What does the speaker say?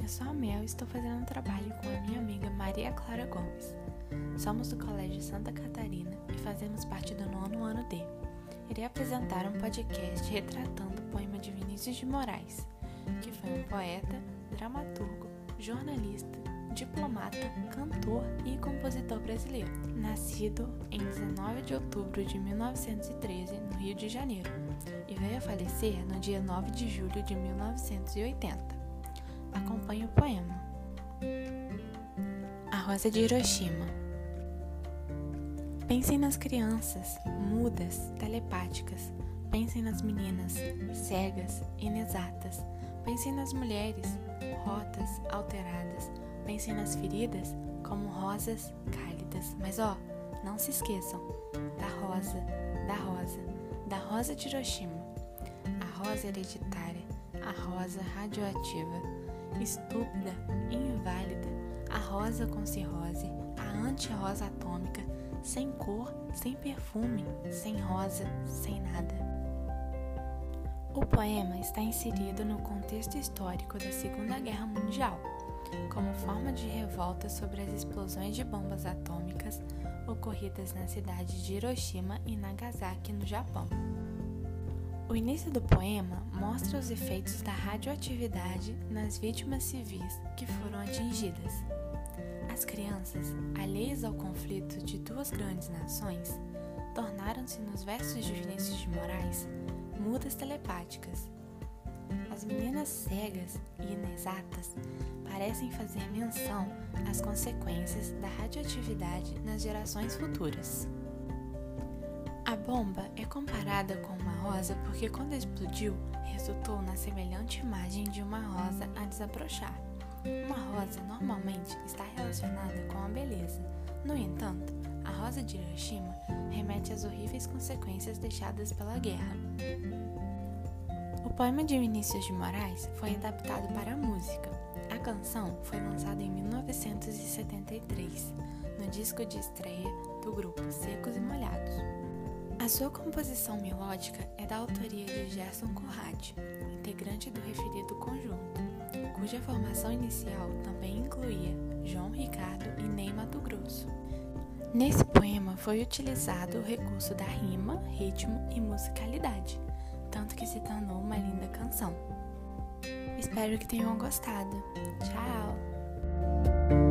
eu sou a Mel e estou fazendo um trabalho com a minha amiga Maria Clara Gomes. Somos do Colégio Santa Catarina e fazemos parte do nono ano D. Irei apresentar um podcast retratando o poema de Vinícius de Moraes, que foi um poeta, dramaturgo, jornalista, diplomata, cantor e compositor brasileiro, nascido em 19 de outubro de 1913 no Rio de Janeiro e veio a falecer no dia 9 de julho de 1980. Acompanhe o poema. A Rosa de Hiroshima. Pensem nas crianças, mudas, telepáticas. Pensem nas meninas, cegas, inexatas. Pensem nas mulheres, rotas, alteradas. Pensem nas feridas como rosas cálidas. Mas ó, não se esqueçam da rosa, da rosa, da rosa de Hiroshima. A rosa hereditária, a rosa radioativa estúpida inválida, a rosa com cirrose, a anti-rosa atômica, sem cor, sem perfume, sem rosa, sem nada. O poema está inserido no contexto histórico da Segunda Guerra Mundial, como forma de revolta sobre as explosões de bombas atômicas ocorridas na cidade de Hiroshima e Nagasaki, no Japão. O início do poema mostra os efeitos da radioatividade nas vítimas civis que foram atingidas. As crianças, alheias ao conflito de duas grandes nações, tornaram-se nos versos de Vinícius de Moraes mudas telepáticas. As meninas cegas e inexatas parecem fazer menção às consequências da radioatividade nas gerações futuras. A bomba é comparada com uma rosa porque, quando explodiu, resultou na semelhante imagem de uma rosa a desabrochar. Uma rosa normalmente está relacionada com a beleza. No entanto, a rosa de Hiroshima remete às horríveis consequências deixadas pela guerra. O poema de Vinícius de Moraes foi adaptado para a música. A canção foi lançada em 1973, no disco de estreia do grupo Secos e Molhados. A sua composição melódica é da autoria de Gerson Conrad, integrante do referido conjunto, cuja formação inicial também incluía João Ricardo e Ney Mato Grosso. Nesse poema foi utilizado o recurso da rima, ritmo e musicalidade, tanto que se tornou uma linda canção. Espero que tenham gostado. Tchau!